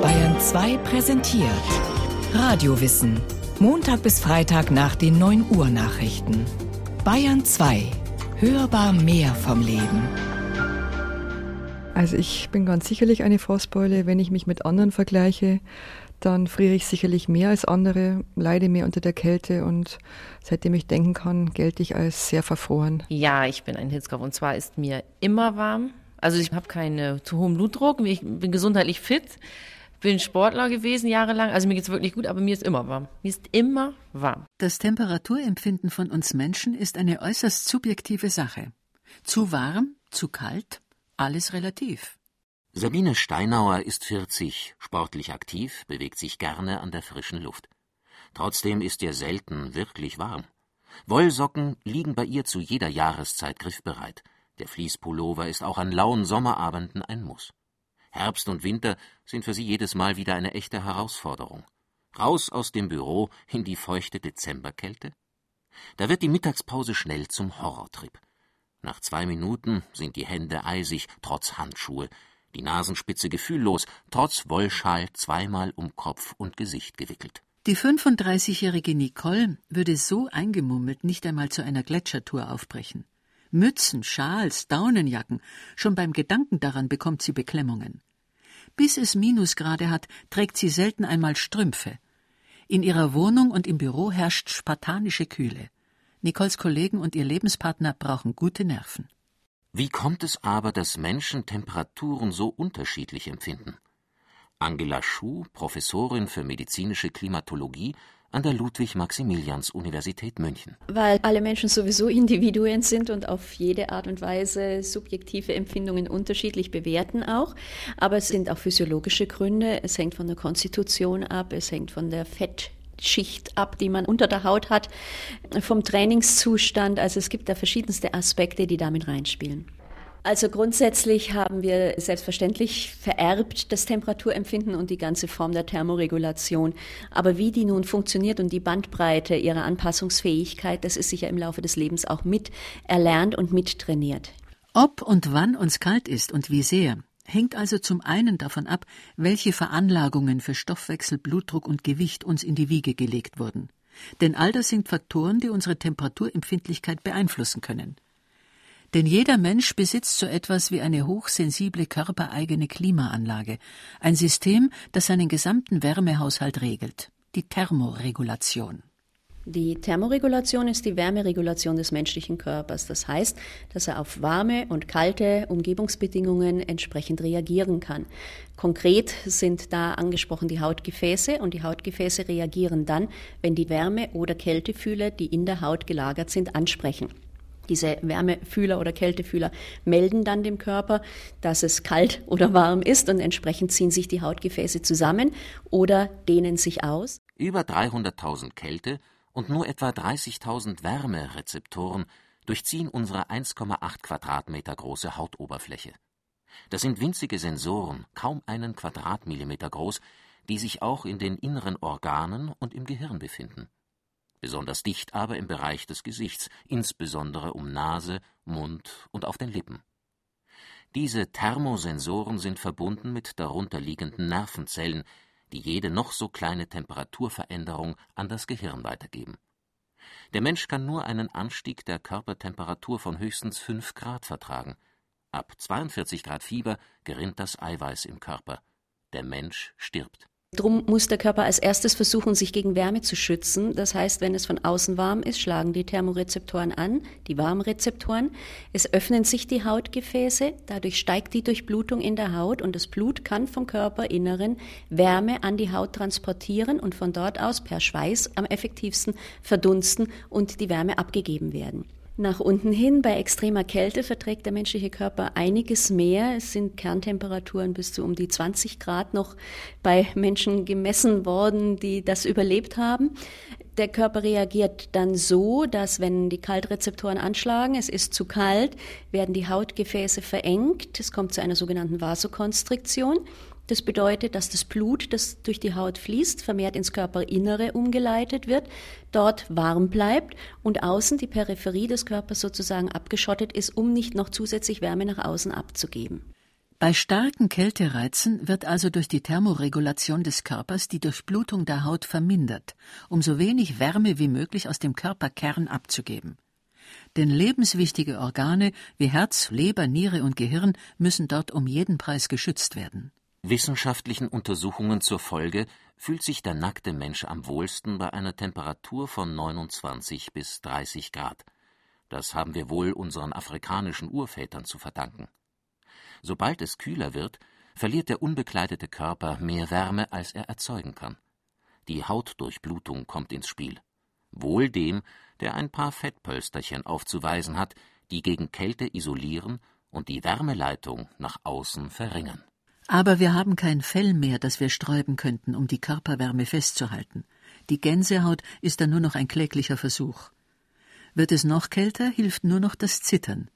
Bayern 2 präsentiert Radiowissen. Montag bis Freitag nach den 9 Uhr Nachrichten. Bayern 2. Hörbar mehr vom Leben. Also ich bin ganz sicherlich eine Frostbeule, wenn ich mich mit anderen vergleiche dann friere ich sicherlich mehr als andere, leide mehr unter der Kälte und seitdem ich denken kann, gelte ich als sehr verfroren. Ja, ich bin ein Hitzkopf und zwar ist mir immer warm. Also ich habe keinen zu hohen Blutdruck, ich bin gesundheitlich fit, bin Sportler gewesen jahrelang, also mir geht es wirklich gut, aber mir ist immer warm. Mir ist immer warm. Das Temperaturempfinden von uns Menschen ist eine äußerst subjektive Sache. Zu warm, zu kalt, alles relativ. Sabine Steinauer ist 40, sportlich aktiv, bewegt sich gerne an der frischen Luft. Trotzdem ist ihr selten wirklich warm. Wollsocken liegen bei ihr zu jeder Jahreszeit griffbereit. Der Fließpullover ist auch an lauen Sommerabenden ein Muss. Herbst und Winter sind für sie jedes Mal wieder eine echte Herausforderung. Raus aus dem Büro in die feuchte Dezemberkälte? Da wird die Mittagspause schnell zum Horrortrip. Nach zwei Minuten sind die Hände eisig, trotz Handschuhe die Nasenspitze gefühllos, trotz Wollschal zweimal um Kopf und Gesicht gewickelt. Die 35-jährige Nicole würde so eingemummelt nicht einmal zu einer Gletschertour aufbrechen. Mützen, Schals, Daunenjacken, schon beim Gedanken daran bekommt sie Beklemmungen. Bis es Minusgrade hat, trägt sie selten einmal Strümpfe. In ihrer Wohnung und im Büro herrscht spartanische Kühle. Nicoles Kollegen und ihr Lebenspartner brauchen gute Nerven. Wie kommt es aber, dass Menschen Temperaturen so unterschiedlich empfinden? Angela Schuh, Professorin für medizinische Klimatologie an der Ludwig-Maximilians-Universität München. Weil alle Menschen sowieso Individuen sind und auf jede Art und Weise subjektive Empfindungen unterschiedlich bewerten auch. Aber es sind auch physiologische Gründe. Es hängt von der Konstitution ab, es hängt von der Fett Schicht ab, die man unter der Haut hat, vom Trainingszustand. Also es gibt da verschiedenste Aspekte, die damit reinspielen. Also grundsätzlich haben wir selbstverständlich vererbt das Temperaturempfinden und die ganze Form der Thermoregulation. Aber wie die nun funktioniert und die Bandbreite ihrer Anpassungsfähigkeit, das ist sicher im Laufe des Lebens auch mit erlernt und mittrainiert. Ob und wann uns kalt ist und wie sehr, hängt also zum einen davon ab, welche Veranlagungen für Stoffwechsel, Blutdruck und Gewicht uns in die Wiege gelegt wurden. Denn all das sind Faktoren, die unsere Temperaturempfindlichkeit beeinflussen können. Denn jeder Mensch besitzt so etwas wie eine hochsensible körpereigene Klimaanlage, ein System, das seinen gesamten Wärmehaushalt regelt, die Thermoregulation. Die Thermoregulation ist die Wärmeregulation des menschlichen Körpers. Das heißt, dass er auf warme und kalte Umgebungsbedingungen entsprechend reagieren kann. Konkret sind da angesprochen die Hautgefäße und die Hautgefäße reagieren dann, wenn die Wärme- oder Kältefühler, die in der Haut gelagert sind, ansprechen. Diese Wärmefühler oder Kältefühler melden dann dem Körper, dass es kalt oder warm ist und entsprechend ziehen sich die Hautgefäße zusammen oder dehnen sich aus. Über 300.000 Kälte und nur etwa 30.000 Wärmerezeptoren durchziehen unsere 1,8 Quadratmeter große Hautoberfläche. Das sind winzige Sensoren, kaum einen Quadratmillimeter groß, die sich auch in den inneren Organen und im Gehirn befinden. Besonders dicht aber im Bereich des Gesichts, insbesondere um Nase, Mund und auf den Lippen. Diese Thermosensoren sind verbunden mit darunterliegenden Nervenzellen, die jede noch so kleine Temperaturveränderung an das Gehirn weitergeben. Der Mensch kann nur einen Anstieg der Körpertemperatur von höchstens 5 Grad vertragen. Ab 42 Grad Fieber gerinnt das Eiweiß im Körper. Der Mensch stirbt. Drum muss der Körper als erstes versuchen, sich gegen Wärme zu schützen. Das heißt, wenn es von außen warm ist, schlagen die Thermorezeptoren an, die Warmrezeptoren. Es öffnen sich die Hautgefäße, dadurch steigt die Durchblutung in der Haut und das Blut kann vom Körperinneren Wärme an die Haut transportieren und von dort aus per Schweiß am effektivsten verdunsten und die Wärme abgegeben werden. Nach unten hin, bei extremer Kälte, verträgt der menschliche Körper einiges mehr. Es sind Kerntemperaturen bis zu um die 20 Grad noch bei Menschen gemessen worden, die das überlebt haben. Der Körper reagiert dann so, dass wenn die Kaltrezeptoren anschlagen, es ist zu kalt, werden die Hautgefäße verengt. Es kommt zu einer sogenannten Vasokonstriktion. Das bedeutet, dass das Blut, das durch die Haut fließt, vermehrt ins Körperinnere umgeleitet wird, dort warm bleibt und außen die Peripherie des Körpers sozusagen abgeschottet ist, um nicht noch zusätzlich Wärme nach außen abzugeben. Bei starken Kältereizen wird also durch die Thermoregulation des Körpers die Durchblutung der Haut vermindert, um so wenig Wärme wie möglich aus dem Körperkern abzugeben. Denn lebenswichtige Organe wie Herz, Leber, Niere und Gehirn müssen dort um jeden Preis geschützt werden. Wissenschaftlichen Untersuchungen zur Folge fühlt sich der nackte Mensch am wohlsten bei einer Temperatur von 29 bis 30 Grad. Das haben wir wohl unseren afrikanischen Urvätern zu verdanken. Sobald es kühler wird, verliert der unbekleidete Körper mehr Wärme, als er erzeugen kann. Die Hautdurchblutung kommt ins Spiel. Wohl dem, der ein paar Fettpölsterchen aufzuweisen hat, die gegen Kälte isolieren und die Wärmeleitung nach außen verringern. Aber wir haben kein Fell mehr, das wir sträuben könnten, um die Körperwärme festzuhalten. Die Gänsehaut ist dann nur noch ein kläglicher Versuch. Wird es noch kälter, hilft nur noch das Zittern.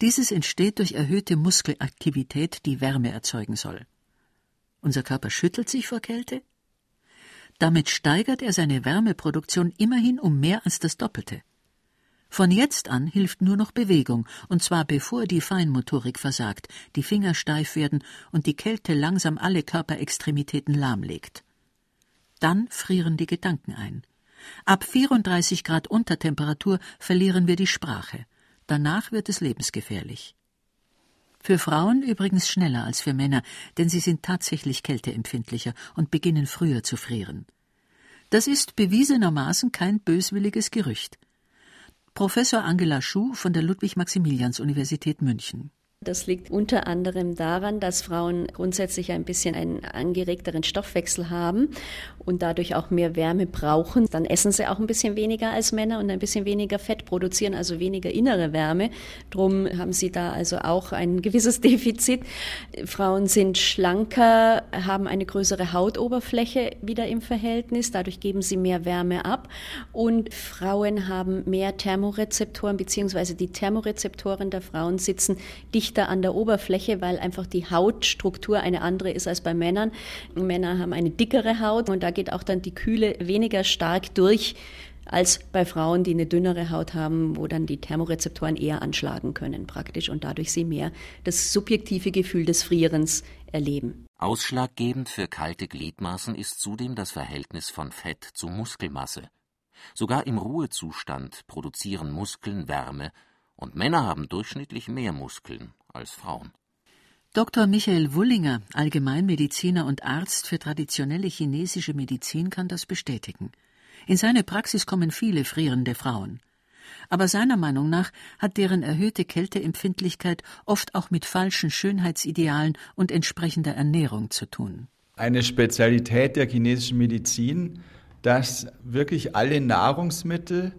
Dieses entsteht durch erhöhte Muskelaktivität, die Wärme erzeugen soll. Unser Körper schüttelt sich vor Kälte? Damit steigert er seine Wärmeproduktion immerhin um mehr als das Doppelte. Von jetzt an hilft nur noch Bewegung, und zwar bevor die Feinmotorik versagt, die Finger steif werden und die Kälte langsam alle Körperextremitäten lahmlegt. Dann frieren die Gedanken ein. Ab 34 Grad Untertemperatur verlieren wir die Sprache. Danach wird es lebensgefährlich. Für Frauen übrigens schneller als für Männer, denn sie sind tatsächlich kälteempfindlicher und beginnen früher zu frieren. Das ist bewiesenermaßen kein böswilliges Gerücht. Professor Angela Schuh von der Ludwig-Maximilians-Universität München. Das liegt unter anderem daran, dass Frauen grundsätzlich ein bisschen einen angeregteren Stoffwechsel haben und dadurch auch mehr Wärme brauchen. Dann essen sie auch ein bisschen weniger als Männer und ein bisschen weniger Fett produzieren, also weniger innere Wärme. Drum haben sie da also auch ein gewisses Defizit. Frauen sind schlanker, haben eine größere Hautoberfläche wieder im Verhältnis. Dadurch geben sie mehr Wärme ab. Und Frauen haben mehr Thermorezeptoren, beziehungsweise die Thermorezeptoren der Frauen sitzen dicht dichter an der Oberfläche, weil einfach die Hautstruktur eine andere ist als bei Männern. Männer haben eine dickere Haut und da geht auch dann die Kühle weniger stark durch als bei Frauen, die eine dünnere Haut haben, wo dann die Thermorezeptoren eher anschlagen können praktisch und dadurch sie mehr das subjektive Gefühl des Frierens erleben. Ausschlaggebend für kalte Gliedmaßen ist zudem das Verhältnis von Fett zu Muskelmasse. Sogar im Ruhezustand produzieren Muskeln Wärme und Männer haben durchschnittlich mehr Muskeln als Frauen. Dr. Michael Wullinger, Allgemeinmediziner und Arzt für traditionelle chinesische Medizin, kann das bestätigen. In seine Praxis kommen viele frierende Frauen. Aber seiner Meinung nach hat deren erhöhte Kälteempfindlichkeit oft auch mit falschen Schönheitsidealen und entsprechender Ernährung zu tun. Eine Spezialität der chinesischen Medizin, dass wirklich alle Nahrungsmittel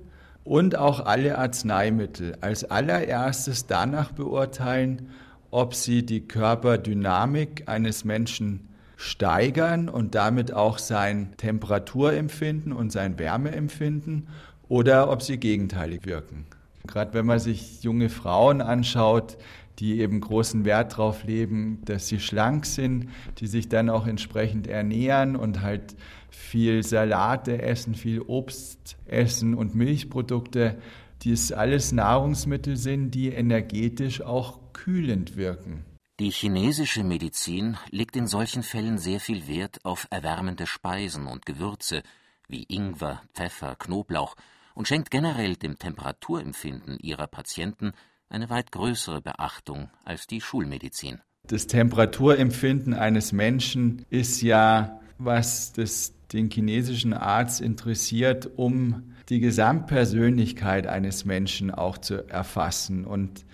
und auch alle Arzneimittel als allererstes danach beurteilen, ob sie die Körperdynamik eines Menschen steigern und damit auch sein Temperaturempfinden und sein Wärmeempfinden oder ob sie gegenteilig wirken. Gerade wenn man sich junge Frauen anschaut, die eben großen Wert darauf legen, dass sie schlank sind, die sich dann auch entsprechend ernähren und halt viel Salate essen, viel Obst essen und Milchprodukte, die es alles Nahrungsmittel sind, die energetisch auch kühlend wirken. Die chinesische Medizin legt in solchen Fällen sehr viel Wert auf erwärmende Speisen und Gewürze wie Ingwer, Pfeffer, Knoblauch und schenkt generell dem Temperaturempfinden ihrer Patienten eine weit größere Beachtung als die Schulmedizin. Das Temperaturempfinden eines Menschen ist ja, was das, den chinesischen Arzt interessiert, um die Gesamtpersönlichkeit eines Menschen auch zu erfassen. Und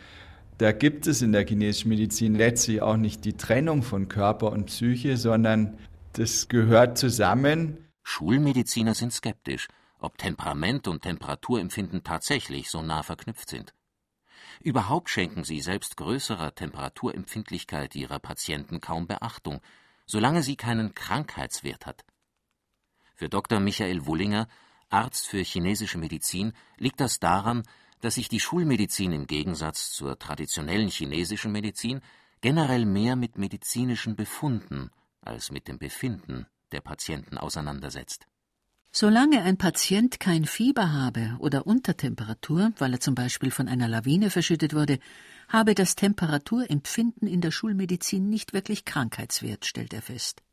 da gibt es in der chinesischen Medizin letztlich auch nicht die Trennung von Körper und Psyche, sondern das gehört zusammen. Schulmediziner sind skeptisch, ob Temperament und Temperaturempfinden tatsächlich so nah verknüpft sind. Überhaupt schenken sie selbst größerer Temperaturempfindlichkeit ihrer Patienten kaum Beachtung, solange sie keinen Krankheitswert hat. Für Dr. Michael Wullinger, Arzt für chinesische Medizin, liegt das daran, dass sich die Schulmedizin im Gegensatz zur traditionellen chinesischen Medizin generell mehr mit medizinischen Befunden als mit dem Befinden der Patienten auseinandersetzt. Solange ein Patient kein Fieber habe oder Untertemperatur, weil er zum Beispiel von einer Lawine verschüttet wurde, habe das Temperaturempfinden in der Schulmedizin nicht wirklich Krankheitswert, stellt er fest.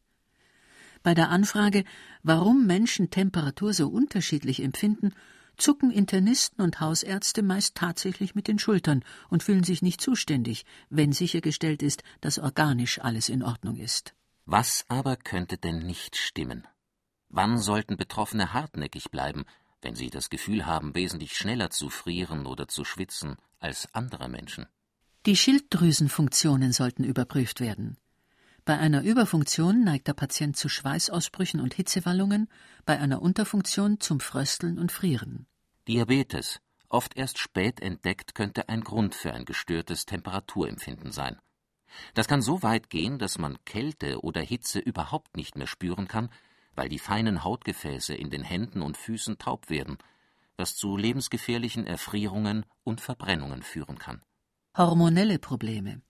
Bei der Anfrage, warum Menschen Temperatur so unterschiedlich empfinden, zucken Internisten und Hausärzte meist tatsächlich mit den Schultern und fühlen sich nicht zuständig, wenn sichergestellt ist, dass organisch alles in Ordnung ist. Was aber könnte denn nicht stimmen? Wann sollten Betroffene hartnäckig bleiben, wenn sie das Gefühl haben, wesentlich schneller zu frieren oder zu schwitzen als andere Menschen? Die Schilddrüsenfunktionen sollten überprüft werden. Bei einer Überfunktion neigt der Patient zu Schweißausbrüchen und Hitzewallungen, bei einer Unterfunktion zum Frösteln und Frieren. Diabetes, oft erst spät entdeckt, könnte ein Grund für ein gestörtes Temperaturempfinden sein. Das kann so weit gehen, dass man Kälte oder Hitze überhaupt nicht mehr spüren kann, weil die feinen Hautgefäße in den Händen und Füßen taub werden, was zu lebensgefährlichen Erfrierungen und Verbrennungen führen kann. Hormonelle Probleme.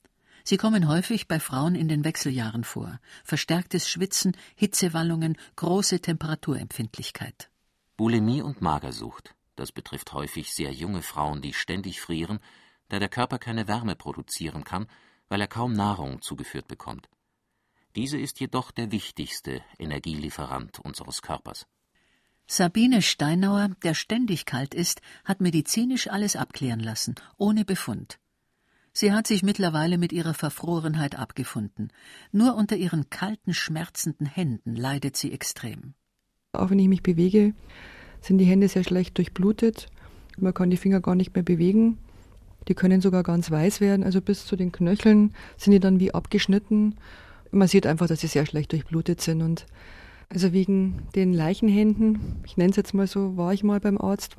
Sie kommen häufig bei Frauen in den Wechseljahren vor. Verstärktes Schwitzen, Hitzewallungen, große Temperaturempfindlichkeit. Bulimie und Magersucht. Das betrifft häufig sehr junge Frauen, die ständig frieren, da der Körper keine Wärme produzieren kann, weil er kaum Nahrung zugeführt bekommt. Diese ist jedoch der wichtigste Energielieferant unseres Körpers. Sabine Steinauer, der ständig kalt ist, hat medizinisch alles abklären lassen, ohne Befund. Sie hat sich mittlerweile mit ihrer Verfrorenheit abgefunden. Nur unter ihren kalten, schmerzenden Händen leidet sie extrem. Auch wenn ich mich bewege, sind die Hände sehr schlecht durchblutet. Man kann die Finger gar nicht mehr bewegen. Die können sogar ganz weiß werden, also bis zu den Knöcheln sind die dann wie abgeschnitten man sieht einfach, dass sie sehr schlecht durchblutet sind. Und also wegen den Leichenhänden, ich nenne es jetzt mal so, war ich mal beim Arzt.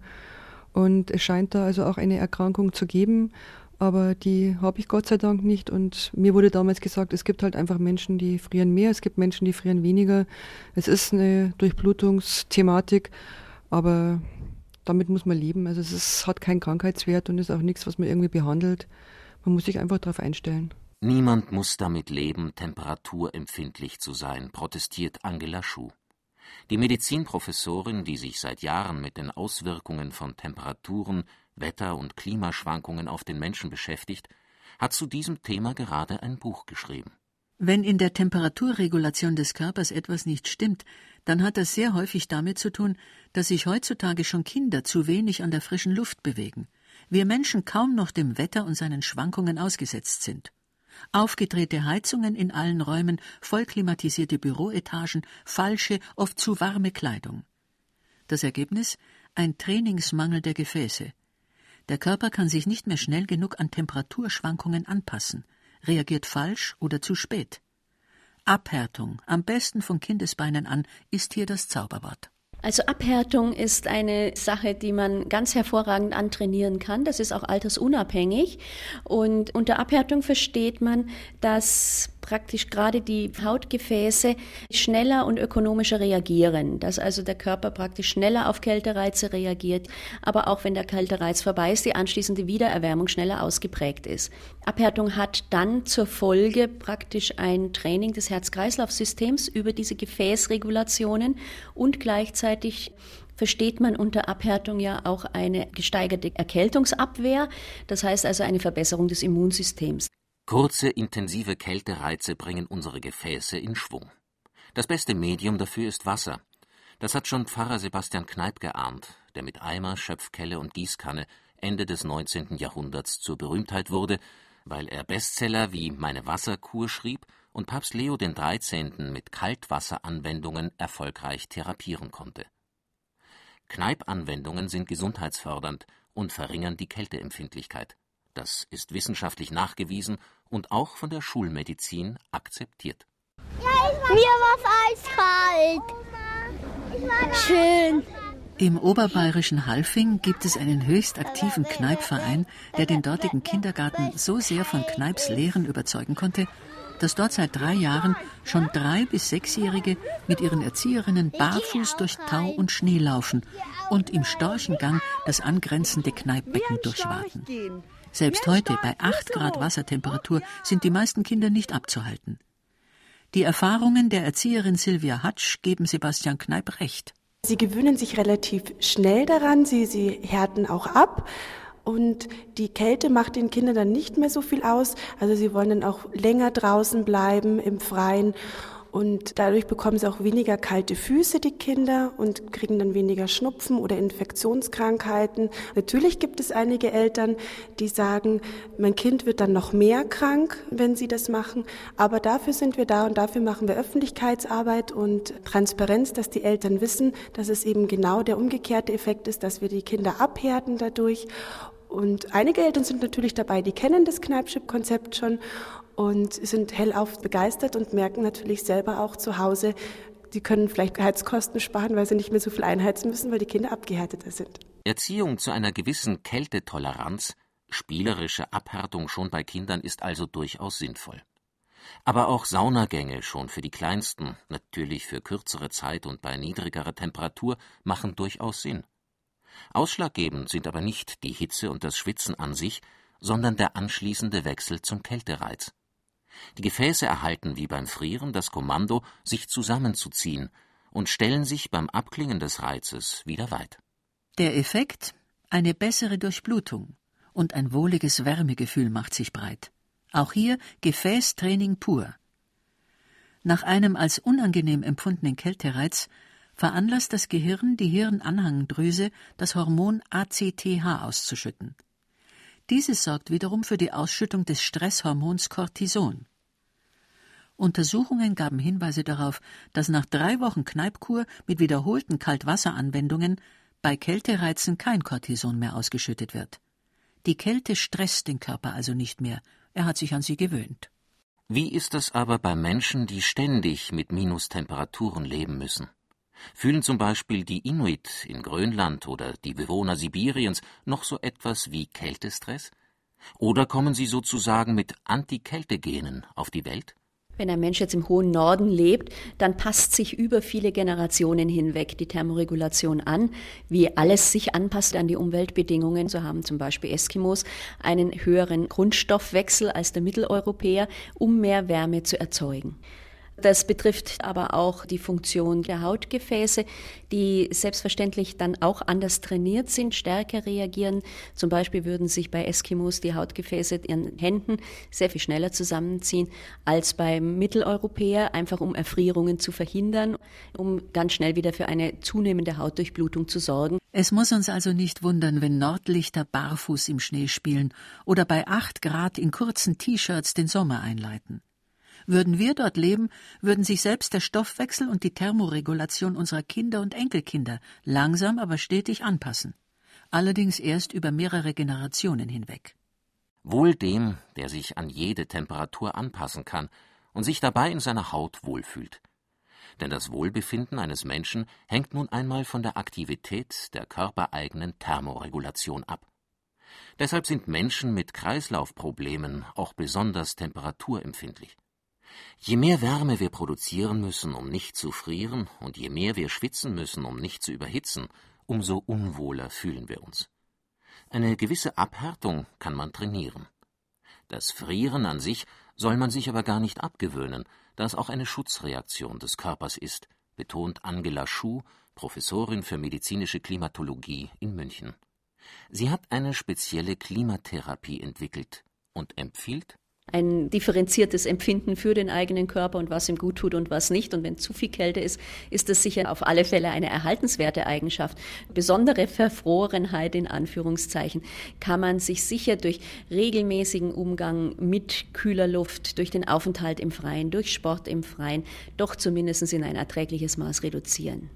Und es scheint da also auch eine Erkrankung zu geben, aber die habe ich Gott sei Dank nicht. Und mir wurde damals gesagt, es gibt halt einfach Menschen, die frieren mehr, es gibt Menschen, die frieren weniger. Es ist eine Durchblutungsthematik, aber damit muss man leben. Also es ist, hat keinen Krankheitswert und ist auch nichts, was man irgendwie behandelt. Man muss sich einfach darauf einstellen. Niemand muss damit leben, temperaturempfindlich zu sein, protestiert Angela Schuh. Die Medizinprofessorin, die sich seit Jahren mit den Auswirkungen von Temperaturen, Wetter- und Klimaschwankungen auf den Menschen beschäftigt, hat zu diesem Thema gerade ein Buch geschrieben. Wenn in der Temperaturregulation des Körpers etwas nicht stimmt, dann hat das sehr häufig damit zu tun, dass sich heutzutage schon Kinder zu wenig an der frischen Luft bewegen. Wir Menschen kaum noch dem Wetter und seinen Schwankungen ausgesetzt sind. Aufgedrehte Heizungen in allen Räumen, vollklimatisierte Büroetagen, falsche, oft zu warme Kleidung. Das Ergebnis? Ein Trainingsmangel der Gefäße. Der Körper kann sich nicht mehr schnell genug an Temperaturschwankungen anpassen, reagiert falsch oder zu spät. Abhärtung, am besten von Kindesbeinen an, ist hier das Zauberwort. Also Abhärtung ist eine Sache, die man ganz hervorragend antrainieren kann. Das ist auch altersunabhängig. Und unter Abhärtung versteht man, dass praktisch gerade die Hautgefäße schneller und ökonomischer reagieren, dass also der Körper praktisch schneller auf Kältereize reagiert, aber auch wenn der Kältereiz vorbei ist, die anschließende Wiedererwärmung schneller ausgeprägt ist. Abhärtung hat dann zur Folge praktisch ein Training des Herz-Kreislauf-Systems über diese Gefäßregulationen und gleichzeitig versteht man unter Abhärtung ja auch eine gesteigerte Erkältungsabwehr, das heißt also eine Verbesserung des Immunsystems. Kurze, intensive Kältereize bringen unsere Gefäße in Schwung. Das beste Medium dafür ist Wasser. Das hat schon Pfarrer Sebastian Kneip geahnt, der mit Eimer, Schöpfkelle und Gießkanne Ende des 19. Jahrhunderts zur Berühmtheit wurde, weil er Bestseller wie Meine Wasserkur schrieb und Papst Leo XIII. mit Kaltwasseranwendungen erfolgreich therapieren konnte. Kneipp-Anwendungen sind gesundheitsfördernd und verringern die Kälteempfindlichkeit. Das ist wissenschaftlich nachgewiesen und auch von der Schulmedizin akzeptiert. Mir war eiskalt. Schön. Im oberbayerischen Halfing gibt es einen höchst aktiven Kneipverein, der den dortigen Kindergarten so sehr von Kneips Lehren überzeugen konnte, dass dort seit drei Jahren schon drei- bis sechsjährige mit ihren Erzieherinnen barfuß durch Tau und Schnee laufen und im Storchengang das angrenzende Kneippbecken durchwaten. Selbst heute bei 8 Grad Wassertemperatur sind die meisten Kinder nicht abzuhalten. Die Erfahrungen der Erzieherin Sylvia Hatsch geben Sebastian Kneip recht. Sie gewöhnen sich relativ schnell daran, sie, sie härten auch ab. Und die Kälte macht den Kindern dann nicht mehr so viel aus. Also sie wollen dann auch länger draußen bleiben im Freien. Und dadurch bekommen sie auch weniger kalte Füße, die Kinder, und kriegen dann weniger Schnupfen oder Infektionskrankheiten. Natürlich gibt es einige Eltern, die sagen, mein Kind wird dann noch mehr krank, wenn sie das machen. Aber dafür sind wir da und dafür machen wir Öffentlichkeitsarbeit und Transparenz, dass die Eltern wissen, dass es eben genau der umgekehrte Effekt ist, dass wir die Kinder abhärten dadurch. Und einige Eltern sind natürlich dabei, die kennen das Kneipschip-Konzept schon und sind hellauf begeistert und merken natürlich selber auch zu Hause, sie können vielleicht Heizkosten sparen, weil sie nicht mehr so viel einheizen müssen, weil die Kinder abgehärteter sind. Erziehung zu einer gewissen Kältetoleranz, spielerische Abhärtung schon bei Kindern ist also durchaus sinnvoll. Aber auch Saunagänge schon für die Kleinsten, natürlich für kürzere Zeit und bei niedrigerer Temperatur, machen durchaus Sinn. Ausschlaggebend sind aber nicht die Hitze und das Schwitzen an sich, sondern der anschließende Wechsel zum Kältereiz. Die Gefäße erhalten wie beim Frieren das Kommando, sich zusammenzuziehen und stellen sich beim Abklingen des Reizes wieder weit. Der Effekt? Eine bessere Durchblutung und ein wohliges Wärmegefühl macht sich breit. Auch hier Gefäßtraining pur. Nach einem als unangenehm empfundenen Kältereiz veranlasst das Gehirn die Hirnanhangdrüse, das Hormon ACTH auszuschütten. Dieses sorgt wiederum für die Ausschüttung des Stresshormons Cortison. Untersuchungen gaben Hinweise darauf, dass nach drei Wochen Kneipkur mit wiederholten Kaltwasseranwendungen bei Kältereizen kein Cortison mehr ausgeschüttet wird. Die Kälte stresst den Körper also nicht mehr, er hat sich an sie gewöhnt. Wie ist das aber bei Menschen, die ständig mit Minustemperaturen leben müssen? Fühlen zum Beispiel die Inuit in Grönland oder die Bewohner Sibiriens noch so etwas wie Kältestress? Oder kommen sie sozusagen mit Anti-Kälte-Genen auf die Welt? Wenn ein Mensch jetzt im hohen Norden lebt, dann passt sich über viele Generationen hinweg die Thermoregulation an, wie alles sich anpasst an die Umweltbedingungen. So haben zum Beispiel Eskimos einen höheren Grundstoffwechsel als der Mitteleuropäer, um mehr Wärme zu erzeugen. Das betrifft aber auch die Funktion der Hautgefäße, die selbstverständlich dann auch anders trainiert sind, stärker reagieren. Zum Beispiel würden sich bei Eskimos die Hautgefäße ihren Händen sehr viel schneller zusammenziehen als beim Mitteleuropäer, einfach um Erfrierungen zu verhindern, um ganz schnell wieder für eine zunehmende Hautdurchblutung zu sorgen. Es muss uns also nicht wundern, wenn Nordlichter barfuß im Schnee spielen oder bei acht Grad in kurzen T-Shirts den Sommer einleiten. Würden wir dort leben, würden sich selbst der Stoffwechsel und die Thermoregulation unserer Kinder und Enkelkinder langsam aber stetig anpassen. Allerdings erst über mehrere Generationen hinweg. Wohl dem, der sich an jede Temperatur anpassen kann und sich dabei in seiner Haut wohlfühlt. Denn das Wohlbefinden eines Menschen hängt nun einmal von der Aktivität der körpereigenen Thermoregulation ab. Deshalb sind Menschen mit Kreislaufproblemen auch besonders temperaturempfindlich. Je mehr Wärme wir produzieren müssen, um nicht zu frieren, und je mehr wir schwitzen müssen, um nicht zu überhitzen, umso unwohler fühlen wir uns. Eine gewisse Abhärtung kann man trainieren. Das Frieren an sich soll man sich aber gar nicht abgewöhnen, da es auch eine Schutzreaktion des Körpers ist, betont Angela Schuh, Professorin für medizinische Klimatologie in München. Sie hat eine spezielle Klimatherapie entwickelt und empfiehlt ein differenziertes Empfinden für den eigenen Körper und was ihm gut tut und was nicht. Und wenn zu viel Kälte ist, ist das sicher auf alle Fälle eine erhaltenswerte Eigenschaft. Besondere Verfrorenheit in Anführungszeichen kann man sich sicher durch regelmäßigen Umgang mit kühler Luft, durch den Aufenthalt im Freien, durch Sport im Freien doch zumindest in ein erträgliches Maß reduzieren.